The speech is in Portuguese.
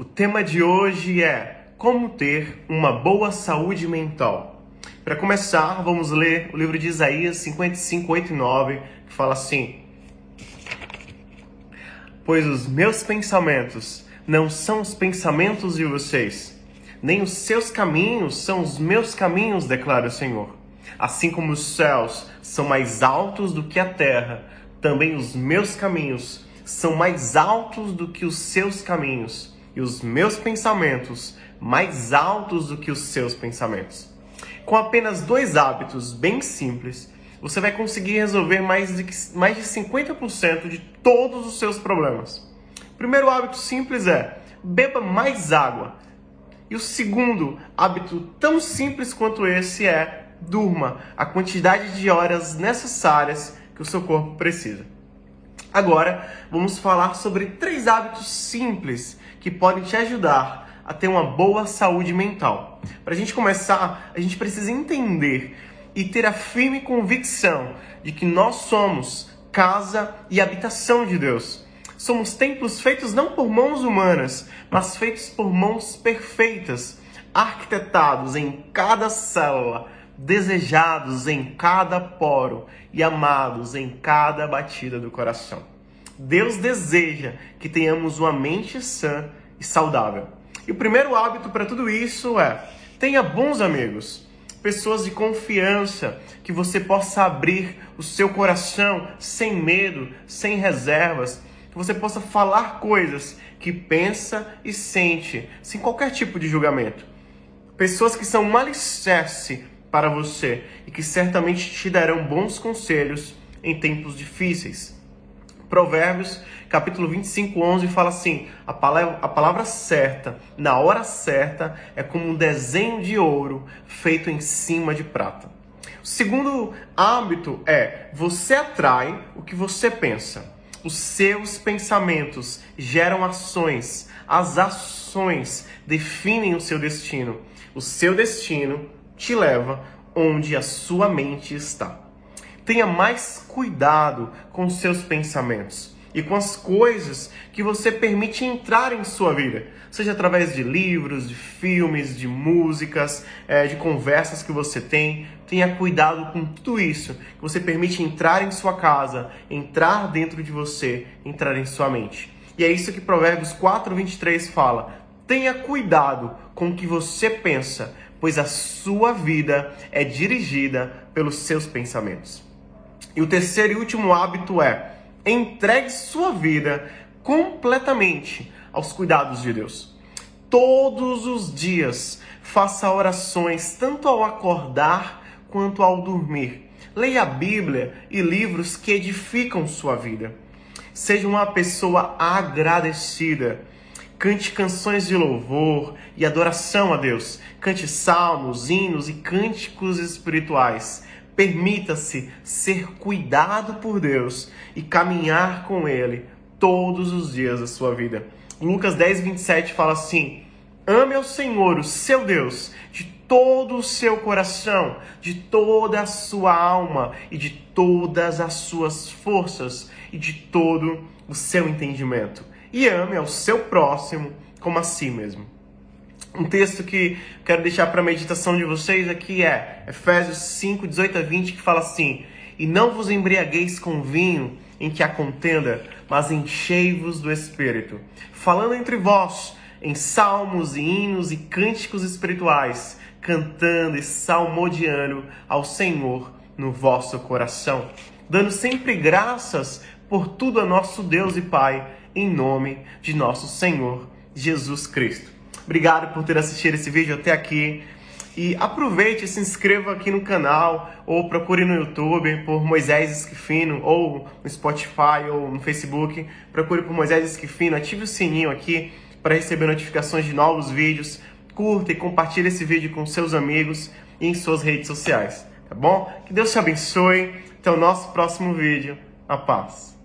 O tema de hoje é como ter uma boa saúde mental. Para começar, vamos ler o livro de Isaías 55, 8 e 9, que fala assim: Pois os meus pensamentos não são os pensamentos de vocês, nem os seus caminhos são os meus caminhos, declara o Senhor. Assim como os céus são mais altos do que a terra, também os meus caminhos são mais altos do que os seus caminhos e os meus pensamentos mais altos do que os seus pensamentos. Com apenas dois hábitos bem simples, você vai conseguir resolver mais de, mais de 50% de todos os seus problemas. O primeiro hábito simples é beba mais água. E o segundo hábito tão simples quanto esse é durma a quantidade de horas necessárias que o seu corpo precisa. Agora, vamos falar sobre três hábitos simples que podem te ajudar a ter uma boa saúde mental. Para a gente começar, a gente precisa entender e ter a firme convicção de que nós somos casa e habitação de Deus. Somos templos feitos não por mãos humanas, mas feitos por mãos perfeitas, arquitetados em cada célula, desejados em cada poro e amados em cada batida do coração. Deus deseja que tenhamos uma mente sã e saudável. E o primeiro hábito para tudo isso é: tenha bons amigos, pessoas de confiança, que você possa abrir o seu coração sem medo, sem reservas, que você possa falar coisas que pensa e sente, sem qualquer tipo de julgamento. Pessoas que são um alicerce para você e que certamente te darão bons conselhos em tempos difíceis. Provérbios, capítulo 25, 11 fala assim: a palavra, a palavra certa, na hora certa, é como um desenho de ouro feito em cima de prata. O segundo hábito é: você atrai o que você pensa. Os seus pensamentos geram ações, as ações definem o seu destino. O seu destino te leva onde a sua mente está. Tenha mais cuidado com seus pensamentos e com as coisas que você permite entrar em sua vida, seja através de livros, de filmes, de músicas, é, de conversas que você tem. Tenha cuidado com tudo isso que você permite entrar em sua casa, entrar dentro de você, entrar em sua mente. E é isso que Provérbios 4:23 fala. Tenha cuidado com o que você pensa, pois a sua vida é dirigida pelos seus pensamentos. E o terceiro e último hábito é: entregue sua vida completamente aos cuidados de Deus. Todos os dias faça orações, tanto ao acordar quanto ao dormir. Leia a Bíblia e livros que edificam sua vida. Seja uma pessoa agradecida. Cante canções de louvor e adoração a Deus. Cante salmos, hinos e cânticos espirituais. Permita-se ser cuidado por Deus e caminhar com Ele todos os dias da sua vida. Lucas 10, 27 fala assim: Ame ao Senhor, o seu Deus, de todo o seu coração, de toda a sua alma e de todas as suas forças e de todo o seu entendimento e ame ao seu próximo como a si mesmo. Um texto que quero deixar para a meditação de vocês aqui é Efésios 5, 18 a 20, que fala assim: E não vos embriagueis com vinho em que há contenda, mas enchei-vos do Espírito, falando entre vós em salmos e hinos e cânticos espirituais, cantando e salmodiando ao Senhor no vosso coração, dando sempre graças por tudo a nosso Deus e Pai em nome de nosso Senhor Jesus Cristo. Obrigado por ter assistido esse vídeo até aqui. E aproveite e se inscreva aqui no canal ou procure no YouTube por Moisés Esquifino ou no Spotify ou no Facebook. Procure por Moisés Esquifino, ative o sininho aqui para receber notificações de novos vídeos. Curta e compartilhe esse vídeo com seus amigos e em suas redes sociais, tá bom? Que Deus te abençoe. Até o nosso próximo vídeo. A paz.